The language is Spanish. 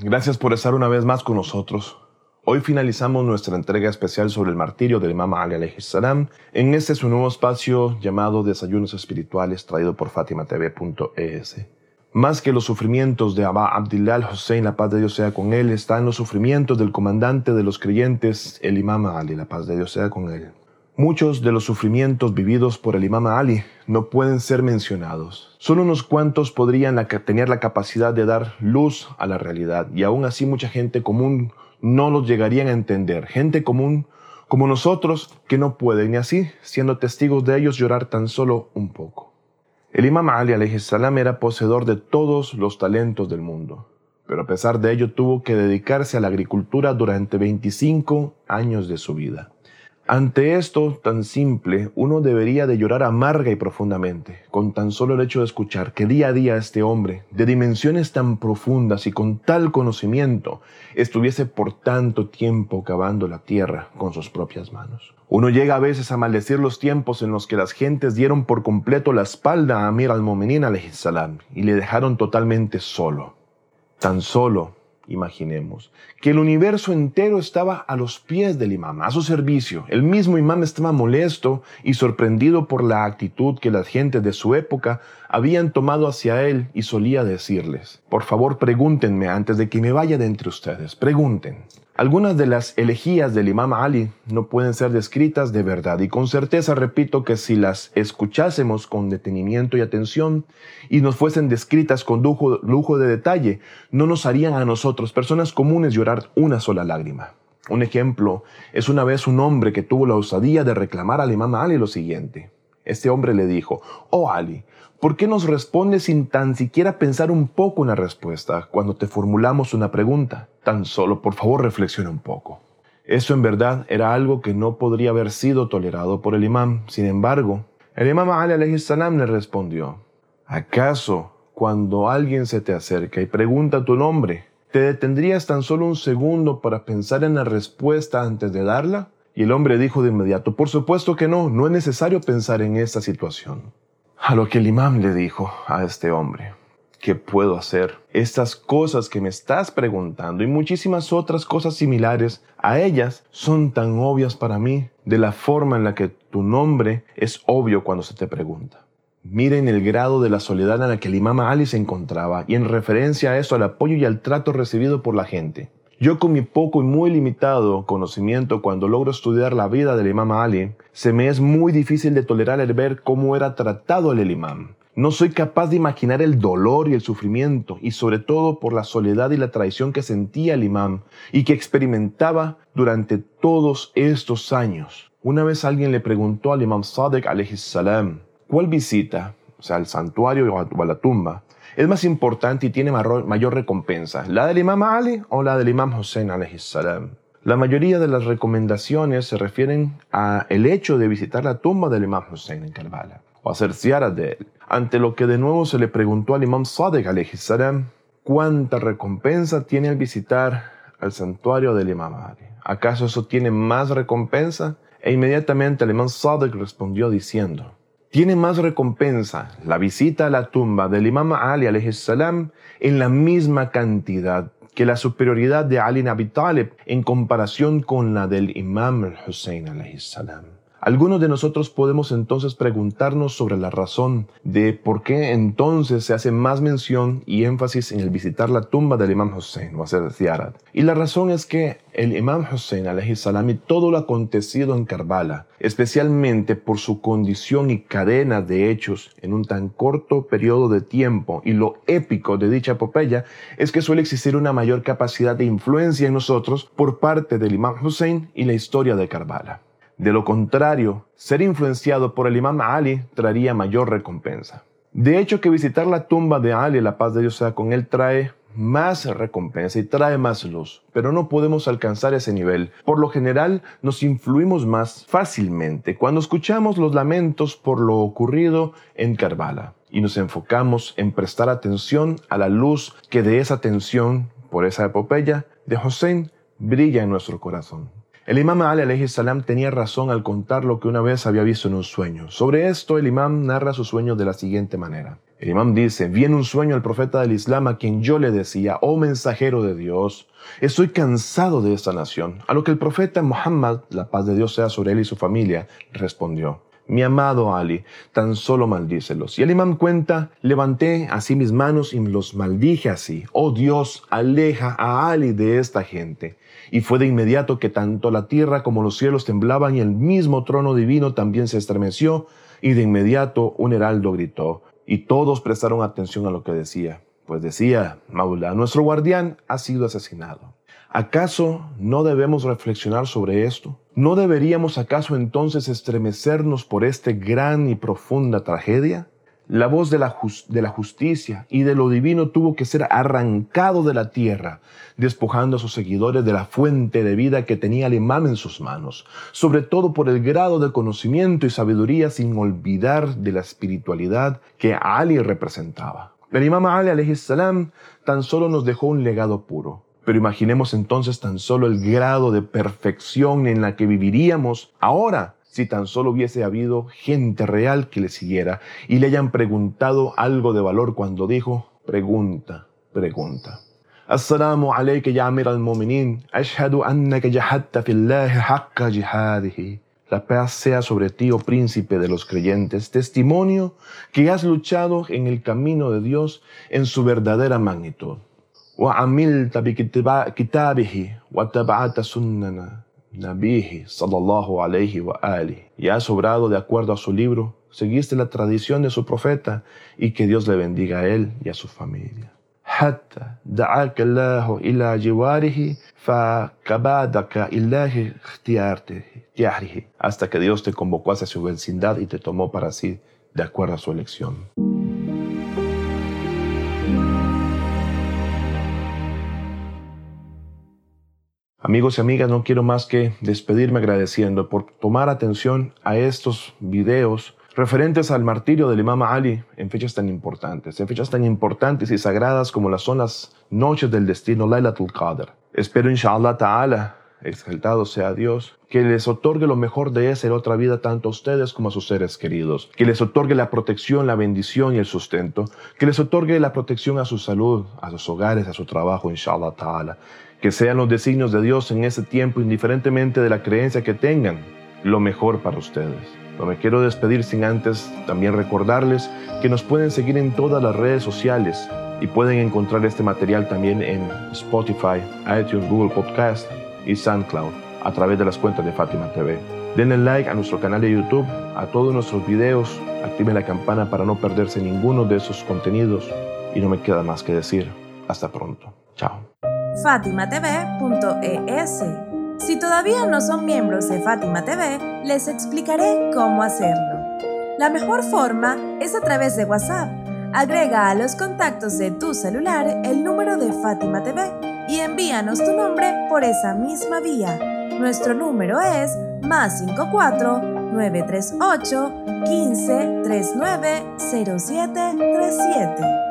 gracias por estar una vez más con nosotros. Hoy finalizamos nuestra entrega especial sobre el martirio del Imam Ali salam en este su nuevo espacio llamado Desayunos Espirituales traído por FatimaTV.es. Más que los sufrimientos de Abba Abdillah al-Hussein, la paz de Dios sea con él, están los sufrimientos del comandante de los creyentes, el Imam Ali, la paz de Dios sea con él. Muchos de los sufrimientos vividos por el Imam Ali no pueden ser mencionados. Solo unos cuantos podrían tener la capacidad de dar luz a la realidad y aún así mucha gente común no los llegarían a entender. Gente común como nosotros que no pueden y así, siendo testigos de ellos, llorar tan solo un poco. El Imam Ali salam era poseedor de todos los talentos del mundo, pero a pesar de ello tuvo que dedicarse a la agricultura durante 25 años de su vida. Ante esto tan simple, uno debería de llorar amarga y profundamente, con tan solo el hecho de escuchar que día a día este hombre, de dimensiones tan profundas y con tal conocimiento, estuviese por tanto tiempo cavando la tierra con sus propias manos. Uno llega a veces a maldecir los tiempos en los que las gentes dieron por completo la espalda a Amir al-Momenin salam y le dejaron totalmente solo. Tan solo imaginemos, que el universo entero estaba a los pies del imam, a su servicio. El mismo imam estaba molesto y sorprendido por la actitud que las gentes de su época habían tomado hacia él y solía decirles, por favor pregúntenme antes de que me vaya de entre ustedes, pregunten. Algunas de las elegías del imam Ali no pueden ser descritas de verdad y con certeza repito que si las escuchásemos con detenimiento y atención y nos fuesen descritas con lujo, lujo de detalle, no nos harían a nosotros, personas comunes, llorar una sola lágrima. Un ejemplo es una vez un hombre que tuvo la osadía de reclamar al imam Ali lo siguiente. Este hombre le dijo, Oh Ali, ¿por qué nos respondes sin tan siquiera pensar un poco en la respuesta cuando te formulamos una pregunta? Tan solo, por favor, reflexiona un poco. Eso en verdad era algo que no podría haber sido tolerado por el imam. Sin embargo, el imam Ali salam le respondió, ¿acaso cuando alguien se te acerca y pregunta tu nombre, te detendrías tan solo un segundo para pensar en la respuesta antes de darla? Y el hombre dijo de inmediato, por supuesto que no, no es necesario pensar en esta situación. A lo que el imam le dijo a este hombre, ¿qué puedo hacer? Estas cosas que me estás preguntando y muchísimas otras cosas similares a ellas son tan obvias para mí de la forma en la que tu nombre es obvio cuando se te pregunta. Miren el grado de la soledad en la que el imam Ali se encontraba y en referencia a eso al apoyo y al trato recibido por la gente. Yo con mi poco y muy limitado conocimiento cuando logro estudiar la vida del imam Ali, se me es muy difícil de tolerar el ver cómo era tratado el imam. No soy capaz de imaginar el dolor y el sufrimiento, y sobre todo por la soledad y la traición que sentía el imam y que experimentaba durante todos estos años. Una vez alguien le preguntó al imam Sadek salam, ¿cuál visita, o sea, al santuario o a la tumba, es más importante y tiene mayor recompensa, la del Imam Ali o la del Imam Hussein salam. La mayoría de las recomendaciones se refieren a el hecho de visitar la tumba del Imam Hussein en Karbala o hacer ziara de él. Ante lo que de nuevo se le preguntó al Imam Sadiq salam, ¿cuánta recompensa tiene al visitar al santuario del Imam Ali? ¿Acaso eso tiene más recompensa? E inmediatamente el Imam Sadiq respondió diciendo, tiene más recompensa la visita a la tumba del Imam Ali salam en la misma cantidad que la superioridad de Ali Nabi Talib en comparación con la del Imam Hussein salam. Algunos de nosotros podemos entonces preguntarnos sobre la razón de por qué entonces se hace más mención y énfasis en el visitar la tumba del Imam Hussein o hacer ziyarat. Y la razón es que el Imam Hussein salam y todo lo acontecido en Karbala, especialmente por su condición y cadena de hechos en un tan corto periodo de tiempo y lo épico de dicha epopeya, es que suele existir una mayor capacidad de influencia en nosotros por parte del Imam Hussein y la historia de Karbala. De lo contrario, ser influenciado por el imam Ali traería mayor recompensa. De hecho, que visitar la tumba de Ali, la paz de Dios sea con él, trae más recompensa y trae más luz, pero no podemos alcanzar ese nivel. Por lo general, nos influimos más fácilmente cuando escuchamos los lamentos por lo ocurrido en Karbala y nos enfocamos en prestar atención a la luz que de esa atención por esa epopeya de Hussein brilla en nuestro corazón. El imam Ali salam tenía razón al contar lo que una vez había visto en un sueño. Sobre esto el imam narra su sueño de la siguiente manera. El imam dice, vi en un sueño al profeta del Islam a quien yo le decía, oh mensajero de Dios, estoy cansado de esta nación. A lo que el profeta Muhammad, la paz de Dios sea sobre él y su familia, respondió, mi amado Ali, tan solo maldícelos. Y el imam cuenta, levanté así mis manos y los maldije así. Oh Dios, aleja a Ali de esta gente. Y fue de inmediato que tanto la tierra como los cielos temblaban y el mismo trono divino también se estremeció. Y de inmediato un heraldo gritó, y todos prestaron atención a lo que decía, pues decía, Maula, nuestro guardián ha sido asesinado. ¿Acaso no debemos reflexionar sobre esto? ¿No deberíamos acaso entonces estremecernos por esta gran y profunda tragedia? La voz de la, justicia y de lo divino tuvo que ser arrancado de la tierra, despojando a sus seguidores de la fuente de vida que tenía el imam en sus manos, sobre todo por el grado de conocimiento y sabiduría sin olvidar de la espiritualidad que Ali representaba. El imam Ali salam tan solo nos dejó un legado puro, pero imaginemos entonces tan solo el grado de perfección en la que viviríamos ahora si tan solo hubiese habido gente real que le siguiera y le hayan preguntado algo de valor cuando dijo, pregunta, pregunta. Ya amir al-mu'minin, ashhadu annaka jahadta fillahi haqqa jihadihi. La paz sea sobre ti, oh príncipe de los creyentes, testimonio que has luchado en el camino de Dios en su verdadera magnitud. وعملت بكتابه واتبعت سننا Nabihi sallallahu alayhi wa ali. Y has obrado de acuerdo a su libro, seguiste la tradición de su profeta y que Dios le bendiga a él y a su familia. حتى دعاك الله إلى جواره فكبادك الله اختياره hasta que Dios te convocó hacia su vecindad y te tomó para sí de acuerdo a su elección. Amigos y amigas, no quiero más que despedirme agradeciendo por tomar atención a estos videos referentes al martirio del Imam Ali en fechas tan importantes, en fechas tan importantes y sagradas como las son las noches del destino Laylatul Qadr. Espero, inshallah ta'ala, exaltado sea Dios, que les otorgue lo mejor de esa y otra vida tanto a ustedes como a sus seres queridos, que les otorgue la protección, la bendición y el sustento, que les otorgue la protección a su salud, a sus hogares, a su trabajo, inshallah ta'ala, que sean los designios de Dios en ese tiempo, indiferentemente de la creencia que tengan, lo mejor para ustedes. No me quiero despedir sin antes también recordarles que nos pueden seguir en todas las redes sociales y pueden encontrar este material también en Spotify, iTunes, Google Podcast y SoundCloud a través de las cuentas de Fátima TV. Denle like a nuestro canal de YouTube, a todos nuestros videos, activen la campana para no perderse ninguno de esos contenidos y no me queda más que decir, hasta pronto. Chao fatimatv.es. Si todavía no son miembros de Fátima TV, les explicaré cómo hacerlo. La mejor forma es a través de WhatsApp. Agrega a los contactos de tu celular el número de Fátima TV y envíanos tu nombre por esa misma vía. Nuestro número es más 54 938 15 39 0737.